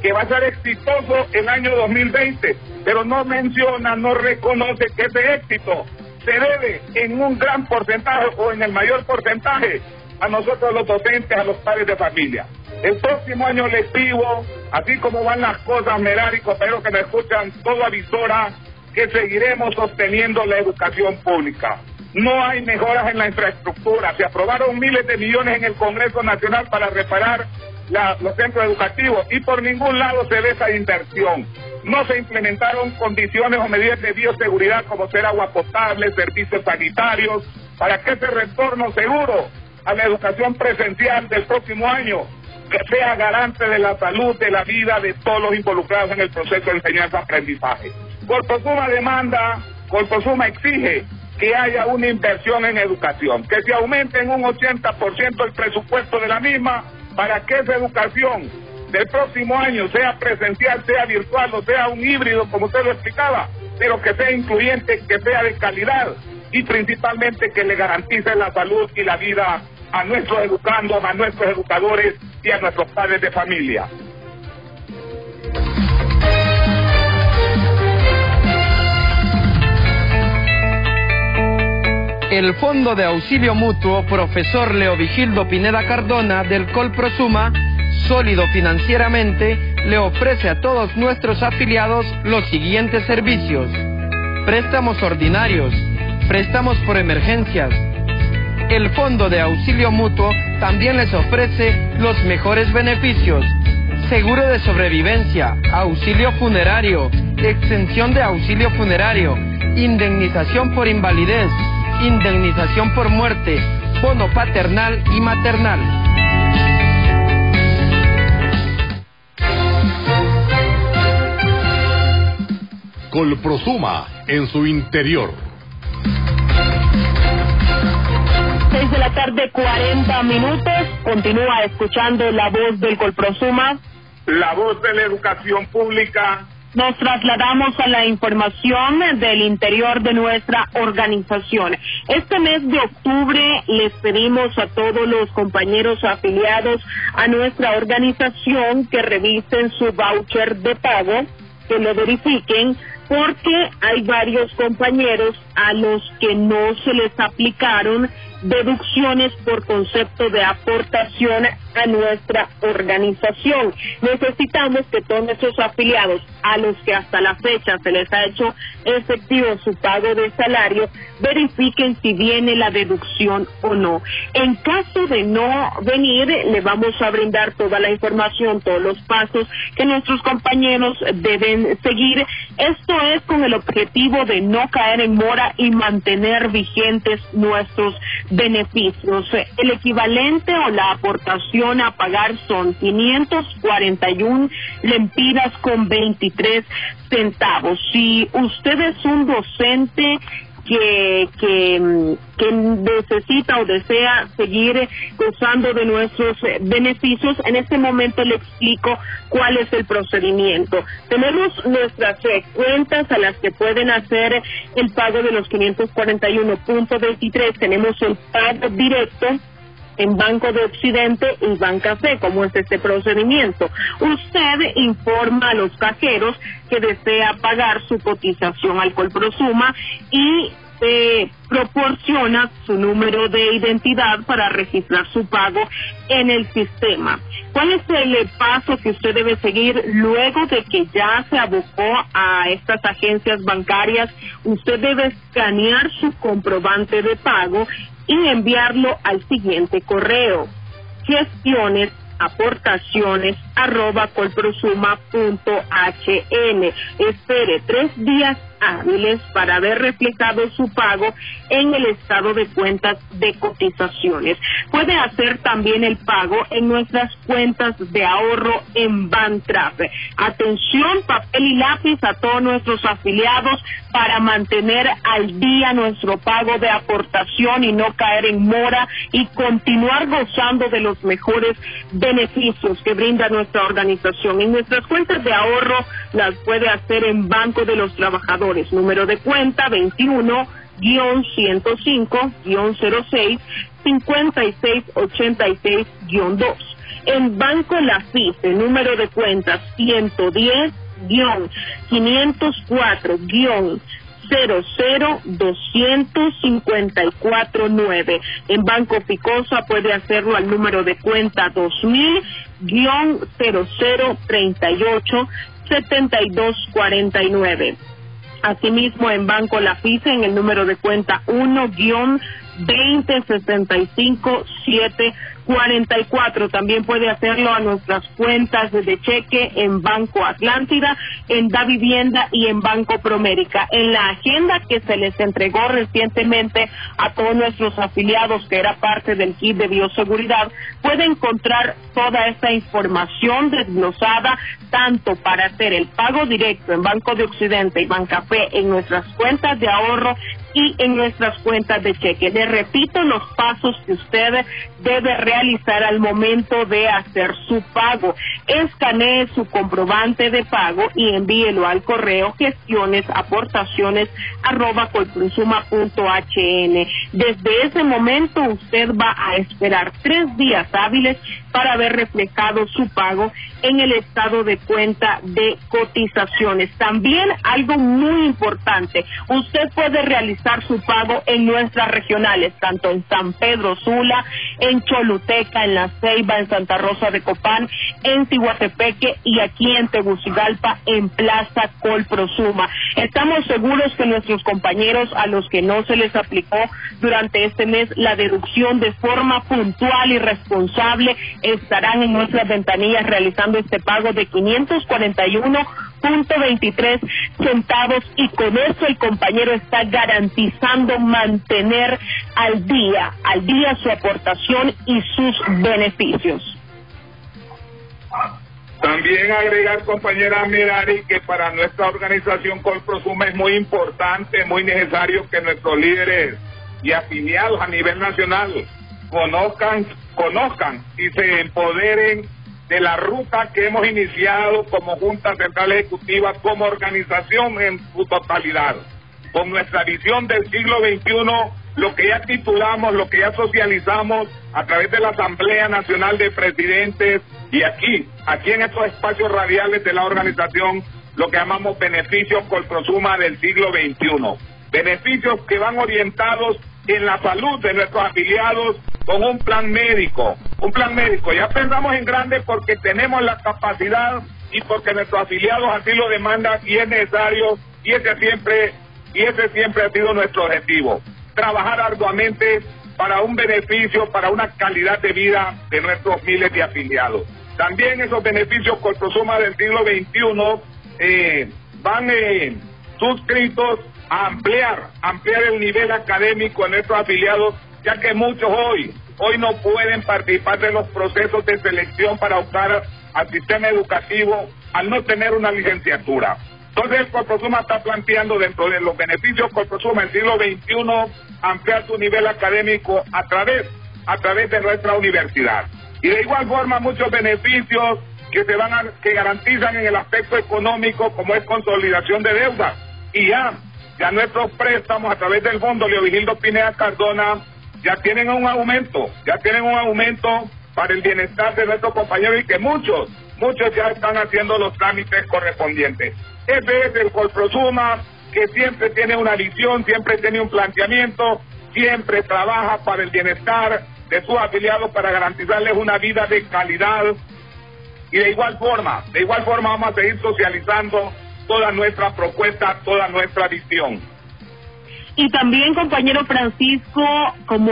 que va a ser exitoso el año 2020, pero no menciona, no reconoce que ese éxito se debe en un gran porcentaje o en el mayor porcentaje a nosotros los docentes, a los padres de familia. El próximo año lectivo, así como van las cosas, Merari, pero que me escuchan, todo avisora que seguiremos sosteniendo la educación pública. No hay mejoras en la infraestructura. Se aprobaron miles de millones en el Congreso Nacional para reparar los centros educativos y por ningún lado se ve esa inversión. No se implementaron condiciones o medidas de bioseguridad como ser agua potable, servicios sanitarios, para que ese retorno seguro a la educación presencial del próximo año que sea garante de la salud, de la vida de todos los involucrados en el proceso de enseñanza-aprendizaje. Corposuma demanda, Corposuma exige que haya una inversión en educación, que se aumente en un 80% el presupuesto de la misma para que esa educación del próximo año sea presencial, sea virtual o sea un híbrido, como usted lo explicaba, pero que sea incluyente, que sea de calidad y principalmente que le garantice la salud y la vida a nuestros educandos, a nuestros educadores y a nuestros padres de familia.
El Fondo de Auxilio Mutuo Profesor Leovigildo Pineda Cardona del Colprosuma, sólido financieramente, le ofrece a todos nuestros afiliados los siguientes servicios. Préstamos ordinarios, préstamos por emergencias. El Fondo de Auxilio Mutuo también les ofrece los mejores beneficios. Seguro de sobrevivencia, auxilio funerario, extensión de auxilio funerario, indemnización por invalidez, indemnización por muerte, bono paternal y maternal.
Colprosuma en su interior.
6 de la tarde, 40 minutos. Continúa escuchando la voz del Colprosuma.
La voz de la educación pública.
Nos trasladamos a la información del interior de nuestra organización. Este mes de octubre les pedimos a todos los compañeros afiliados a nuestra organización que revisen su voucher de pago, que lo verifiquen, porque hay varios compañeros a los que no se les aplicaron deducciones por concepto de aportación a nuestra organización. Necesitamos que todos nuestros afiliados, a los que hasta la fecha se les ha hecho efectivo su pago de salario, verifiquen si viene la deducción o no. En caso de no venir, le vamos a brindar toda la información, todos los pasos que nuestros compañeros deben seguir. Esto es con el objetivo de no caer en mora y mantener vigentes nuestros beneficios. El equivalente o la aportación a pagar son 541 lempiras con 23 centavos. Si usted es un docente que, que, necesita o desea seguir gozando de nuestros beneficios, en este momento le explico cuál es el procedimiento. Tenemos nuestras cuentas a las que pueden hacer el pago de los 541.23, tenemos el pago directo en Banco de Occidente y Bancafé, como es este procedimiento. Usted informa a los cajeros que desea pagar su cotización al Colprosuma y eh, proporciona su número de identidad para registrar su pago en el sistema. ¿Cuál es el paso que usted debe seguir luego de que ya se abocó a estas agencias bancarias? Usted debe escanear su comprobante de pago y enviarlo al siguiente correo gestiones aportaciones arroba colprosuma.hn. Espere tres días hábiles para ver reflejado su pago en el estado de cuentas de cotizaciones. Puede hacer también el pago en nuestras cuentas de ahorro en Bantrap. Atención, papel y lápiz a todos nuestros afiliados para mantener al día nuestro pago de aportación y no caer en mora y continuar gozando de los mejores beneficios que brinda nuestra organización. En nuestras cuentas de ahorro las puede hacer en Banco de los Trabajadores número de cuenta 21-105-06 5686-2. En Banco La FIFE, número de cuenta 110 504 00254 En Banco Picosa puede hacerlo al número de cuenta 2000 0038 7249. Asimismo, en Banco La FICE, en el número de cuenta 1 20657 44. También puede hacerlo a nuestras cuentas de cheque en Banco Atlántida, en Da Vivienda y en Banco Promérica. En la agenda que se les entregó recientemente a todos nuestros afiliados, que era parte del kit de bioseguridad, puede encontrar toda esta información desglosada, tanto para hacer el pago directo en Banco de Occidente y Bancafé en nuestras cuentas de ahorro y en nuestras cuentas de cheque. Le repito los pasos que usted debe realizar al momento de hacer su pago. Escanee su comprobante de pago y envíelo al correo gestiones aportaciones arroba colconsuma.hn. Desde ese momento usted va a esperar tres días hábiles para ver reflejado su pago en el estado de cuenta de cotizaciones. También algo muy importante, usted puede realizar su pago en nuestras regionales, tanto en San Pedro Sula, en Choluteca, en La Ceiba, en Santa Rosa de Copán, en Tihuatepeque y aquí en Tegucigalpa, en Plaza Colprosuma. Estamos seguros que nuestros compañeros a los que no se les aplicó durante este mes la deducción de forma puntual y responsable estarán en nuestras ventanillas realizando este pago de 541.23 centavos y con eso el compañero está garantizando mantener al día, al día su aportación y sus beneficios.
También agregar, compañera Mirari, que para nuestra organización Colprosuma es muy importante, muy necesario que nuestros líderes y afiliados a nivel nacional conozcan, conozcan y se empoderen de la ruta que hemos iniciado como Junta Central Ejecutiva, como organización en su totalidad, con nuestra visión del siglo XXI, lo que ya titulamos, lo que ya socializamos a través de la Asamblea Nacional de Presidentes y aquí, aquí en estos espacios radiales de la organización, lo que llamamos beneficios Colprosuma del siglo XXI. Beneficios que van orientados en la salud de nuestros afiliados con un plan médico. Un plan médico. Ya pensamos en grande porque tenemos la capacidad y porque nuestros afiliados así lo demandan y es necesario y ese siempre y ese siempre ha sido nuestro objetivo. Trabajar arduamente para un beneficio, para una calidad de vida de nuestros miles de afiliados. También esos beneficios Colprosuma del siglo XXI eh, van eh, suscritos a ampliar, ampliar el nivel académico de nuestros afiliados, ya que muchos hoy, hoy no pueden participar de los procesos de selección para optar al sistema educativo al no tener una licenciatura. Entonces el Corprosuma está planteando dentro de los beneficios Corprosuma del siglo XXI ampliar su nivel académico a través, a través de nuestra universidad. Y de igual forma muchos beneficios que se van a, que garantizan en el aspecto económico como es consolidación de deuda. Y ya, ya nuestros préstamos a través del fondo Leovigildo Pineda Cardona ya tienen un aumento, ya tienen un aumento para el bienestar de nuestros compañeros y que muchos, muchos ya están haciendo los trámites correspondientes. Ese es el Colprosuma que siempre tiene una visión, siempre tiene un planteamiento, siempre trabaja para el bienestar de sus afiliados para garantizarles una vida de calidad y de igual forma, de igual forma vamos a seguir socializando toda nuestra propuesta, toda nuestra visión.
Y también, compañero Francisco, como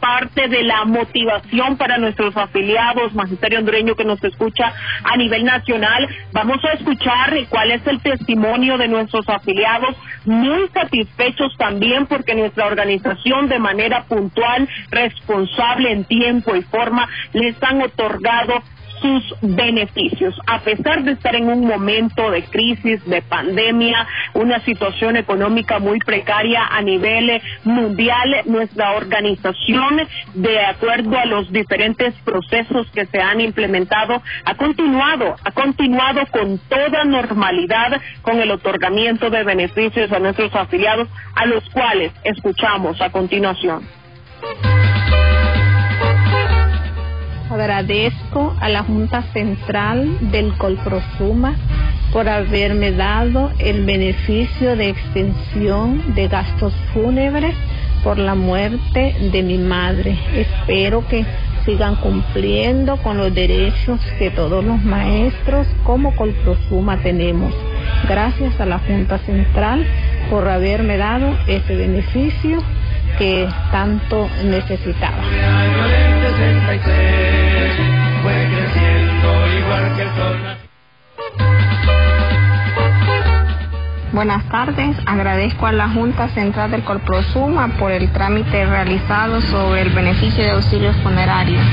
parte de la motivación para nuestros afiliados, Magisterio Hondureño que nos escucha a nivel nacional, vamos a escuchar cuál es el testimonio de nuestros afiliados, muy satisfechos también porque nuestra organización de manera puntual, responsable en tiempo y forma, les han otorgado sus beneficios. A pesar de estar en un momento de crisis, de pandemia, una situación económica muy precaria a nivel mundial, nuestra organización, de acuerdo a los diferentes procesos que se han implementado, ha continuado, ha continuado con toda normalidad con el otorgamiento de beneficios a nuestros afiliados, a los cuales escuchamos a continuación.
Agradezco a la Junta Central del Colprosuma por haberme dado el beneficio de extensión de gastos fúnebres por la muerte de mi madre. Espero que sigan cumpliendo con los derechos que todos los maestros como Colprosuma tenemos. Gracias a la Junta Central por haberme dado ese beneficio que tanto necesitaba. Buenas tardes, agradezco a la Junta Central del Corprosuma por el trámite realizado sobre el beneficio de auxilios funerarios.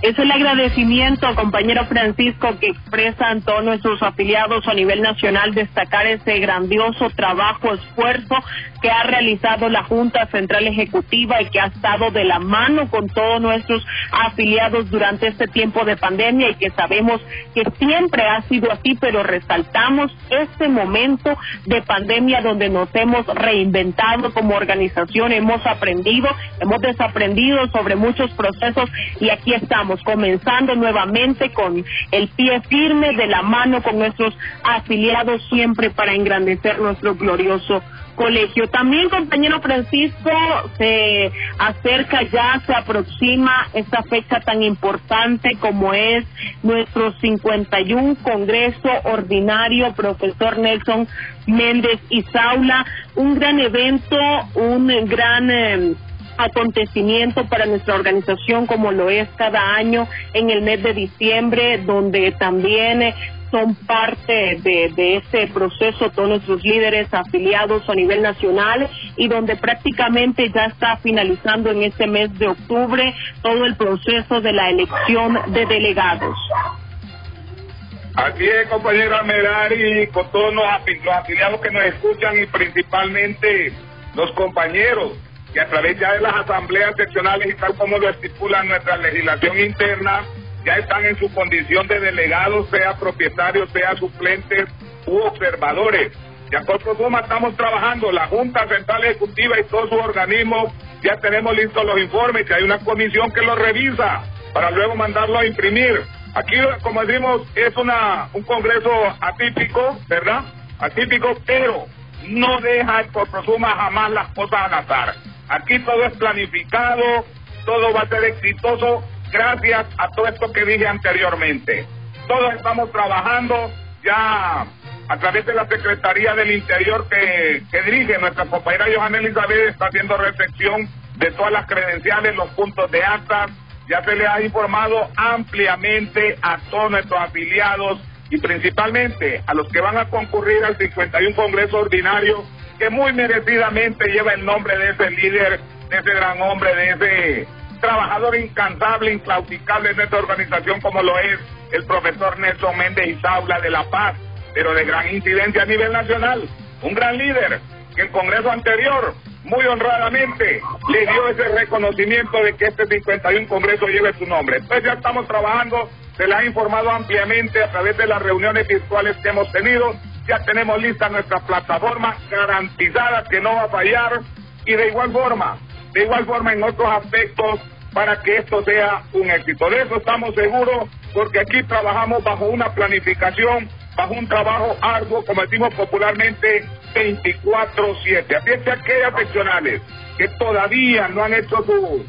Es el agradecimiento, compañero Francisco, que expresan todos nuestros afiliados a nivel nacional destacar ese grandioso trabajo, esfuerzo que ha realizado la Junta Central Ejecutiva y que ha estado de la mano con todos nuestros afiliados durante este tiempo de pandemia y que sabemos que siempre ha sido así, pero resaltamos este momento de pandemia donde nos hemos reinventado como organización, hemos aprendido, hemos desaprendido sobre muchos procesos y aquí estamos comenzando nuevamente con el pie firme de la mano con nuestros afiliados siempre para engrandecer nuestro glorioso colegio. También, compañero Francisco, se acerca ya, se aproxima esta fecha tan importante como es nuestro 51 Congreso Ordinario, profesor Nelson Méndez y Saula, un gran evento, un gran... Eh, acontecimiento para nuestra organización como lo es cada año en el mes de diciembre, donde también eh, son parte de, este proceso todos nuestros líderes afiliados a nivel nacional y donde prácticamente ya está finalizando en este mes de octubre todo el proceso de la elección de delegados.
Así es, compañera Merari, con todos los afiliados que nos escuchan y principalmente los compañeros que a través ya de las asambleas seccionales y tal como lo estipula nuestra legislación interna, ya están en su condición de delegados, sea propietarios, sea suplentes u observadores. Y a Suma estamos trabajando, la Junta Central Ejecutiva y todos sus organismos, ya tenemos listos los informes, y hay una comisión que los revisa para luego mandarlo a imprimir. Aquí, como decimos, es una un congreso atípico, ¿verdad? Atípico, pero no deja el Suma jamás las cosas al azar. Aquí todo es planificado, todo va a ser exitoso gracias a todo esto que dije anteriormente. Todos estamos trabajando ya a través de la Secretaría del Interior que, dirige nuestra compañera Johanna Elizabeth, está haciendo reflexión de todas las credenciales, los puntos de acta. Ya se le ha informado ampliamente a todos nuestros afiliados y principalmente a los que van a concurrir al 51 Congreso Ordinario que muy merecidamente lleva el nombre de ese líder, de ese gran hombre, de ese trabajador incansable, inclauticable de nuestra organización como lo es el profesor Nelson Méndez Isaula de La Paz, pero de gran incidencia a nivel nacional, un gran líder que el Congreso anterior muy honradamente le dio ese reconocimiento de que este 51 Congreso lleve su nombre. Entonces ya estamos trabajando, se le ha informado ampliamente a través de las reuniones virtuales que hemos tenido ya tenemos lista nuestra plataforma garantizada que no va a fallar y de igual forma, de igual forma en otros aspectos para que esto sea un éxito. De eso estamos seguros porque aquí trabajamos bajo una planificación, bajo un trabajo arduo, como decimos popularmente, 24-7. Así es que aquellas seccionales que todavía no han hecho su,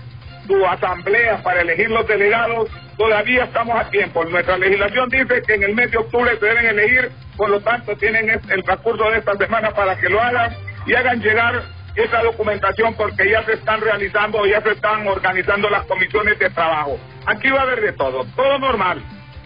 su asamblea para elegir los delegados, todavía estamos a tiempo. Nuestra legislación dice que en el mes de octubre se deben elegir, por lo tanto tienen el recurso de esta semana para que lo hagan y hagan llegar esa documentación porque ya se están realizando, ya se están organizando las comisiones de trabajo. Aquí va a haber de todo, todo normal.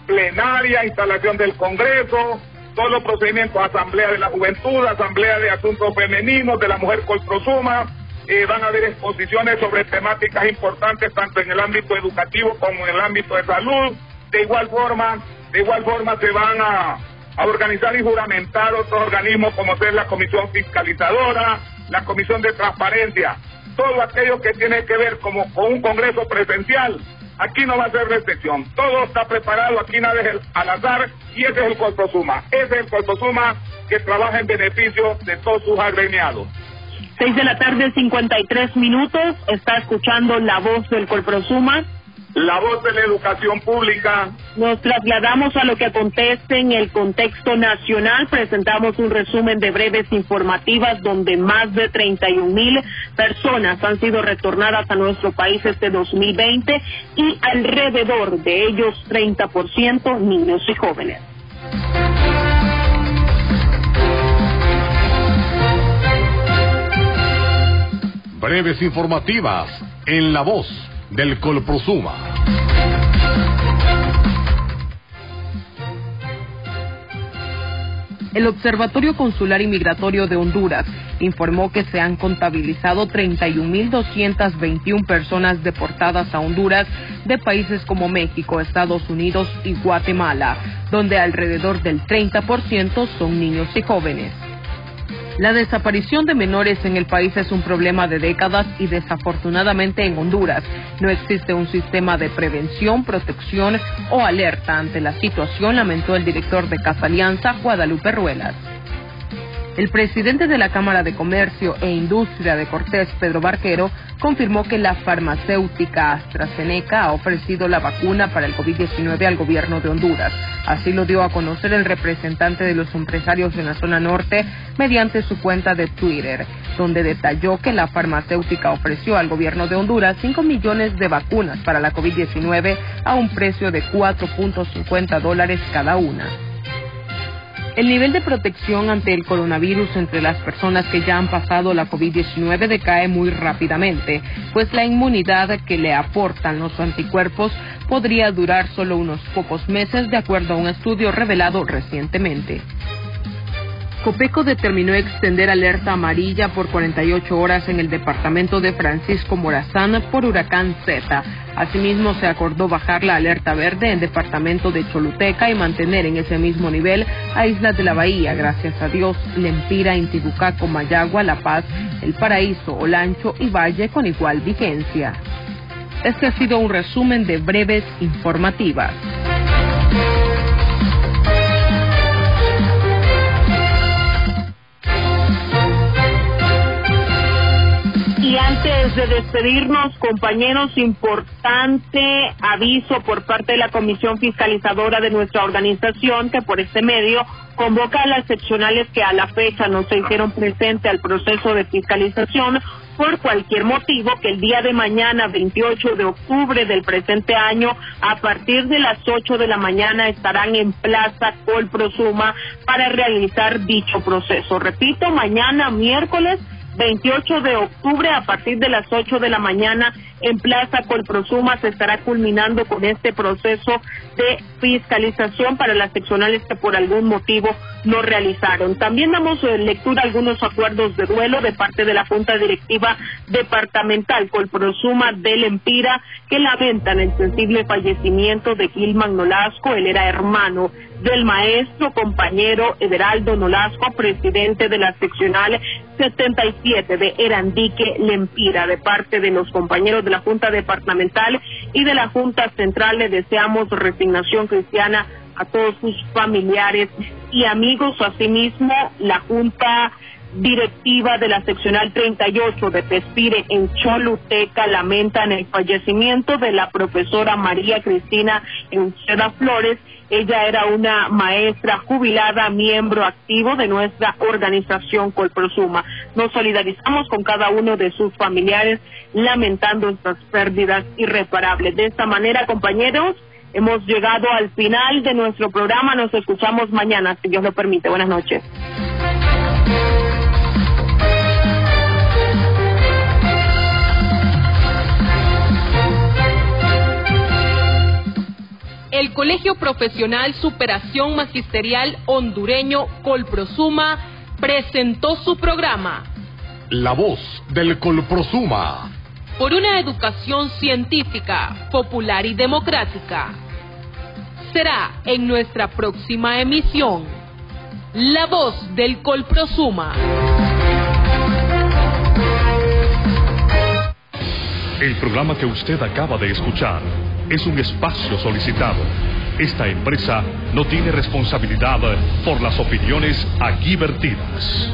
Plenaria, instalación del Congreso, todos los procedimientos, asamblea de la juventud, asamblea de asuntos femeninos, de la mujer Colprosuma, eh, van a haber exposiciones sobre temáticas importantes tanto en el ámbito educativo como en el ámbito de salud. De igual forma, de igual forma se van a, organizar y juramentar otros organismos como ser la Comisión Fiscalizadora, la Comisión de Transparencia, todo aquello que tiene que ver como con un Congreso presencial. Aquí no va a ser restricción, todo está preparado, aquí nada es al azar y ese es el Colprosuma, ese es el Suma que trabaja en beneficio de todos sus agremiados.
Seis de la tarde, 53 minutos. Está escuchando la voz del Colprosuma.
La voz de la educación pública.
Nos trasladamos a lo que acontece en el contexto nacional. Presentamos un resumen de breves informativas donde más de 31 mil personas han sido retornadas a nuestro país este 2020 y alrededor de ellos 30% niños y jóvenes.
breves informativas en la voz del Colprosuma.
El Observatorio Consular y Migratorio de Honduras informó que se han contabilizado 31.221 personas deportadas a Honduras de países como México, Estados Unidos y Guatemala, donde alrededor del 30% son niños y jóvenes. La desaparición de menores en el país es un problema de décadas y desafortunadamente en Honduras no existe un sistema de prevención, protección o alerta ante la situación, lamentó el director de Casa Alianza, Guadalupe Ruelas. El presidente de la Cámara de Comercio e Industria de Cortés, Pedro Barquero, confirmó que la farmacéutica AstraZeneca ha ofrecido la vacuna para el COVID-19 al gobierno de Honduras. Así lo dio a conocer el representante de los empresarios en la zona norte mediante su cuenta de Twitter, donde detalló que la farmacéutica ofreció al gobierno de Honduras 5 millones de vacunas para la COVID-19 a un precio de 4.50 dólares cada una. El nivel de protección ante el coronavirus entre las personas que ya han pasado la COVID-19 decae muy rápidamente, pues la inmunidad que le aportan los anticuerpos podría durar solo unos pocos meses, de acuerdo a un estudio revelado recientemente. Copeco determinó extender alerta amarilla por 48 horas en el departamento de Francisco Morazán por huracán Z. Asimismo, se acordó bajar la alerta verde en departamento de Choluteca y mantener en ese mismo nivel a Islas de la Bahía, gracias a Dios, Lempira, Intibucaco, Mayagua, La Paz, El Paraíso, Olancho y Valle con igual vigencia. Este ha sido un resumen de breves informativas.
Antes de despedirnos, compañeros, importante aviso por parte de la Comisión Fiscalizadora de nuestra organización que por este medio convoca a las seccionales que a la fecha no se hicieron presente al proceso de fiscalización por cualquier motivo que el día de mañana, 28 de octubre del presente año, a partir de las 8 de la mañana estarán en Plaza Colprosuma para realizar dicho proceso. Repito, mañana miércoles 28 de octubre a partir de las 8 de la mañana en Plaza Colprosuma se estará culminando con este proceso de fiscalización para las seccionales que por algún motivo no realizaron. También damos eh, lectura a algunos acuerdos de duelo de parte de la Junta Directiva Departamental Colprosuma del Empira que lamentan el sensible fallecimiento de Gilman Nolasco, él era hermano del maestro compañero Everaldo Nolasco, presidente de la seccional 77 de Erandique Lempira, de parte de los compañeros de la Junta Departamental y de la Junta Central. Le deseamos resignación cristiana a todos sus familiares y amigos. Asimismo, la Junta directiva de la seccional 38 de Pespire en Choluteca lamentan el fallecimiento de la profesora María Cristina Enceda Flores. Ella era una maestra jubilada, miembro activo de nuestra organización Colprosuma. Nos solidarizamos con cada uno de sus familiares lamentando estas pérdidas irreparables. De esta manera, compañeros, hemos llegado al final de nuestro programa. Nos escuchamos mañana, si Dios lo permite. Buenas noches.
El Colegio Profesional Superación Magisterial Hondureño Colprosuma presentó su programa.
La voz del Colprosuma.
Por una educación científica, popular y democrática. Será en nuestra próxima emisión. La voz del Colprosuma.
El programa que usted acaba de escuchar es un espacio solicitado. Esta empresa no tiene responsabilidad por las opiniones aquí vertidas.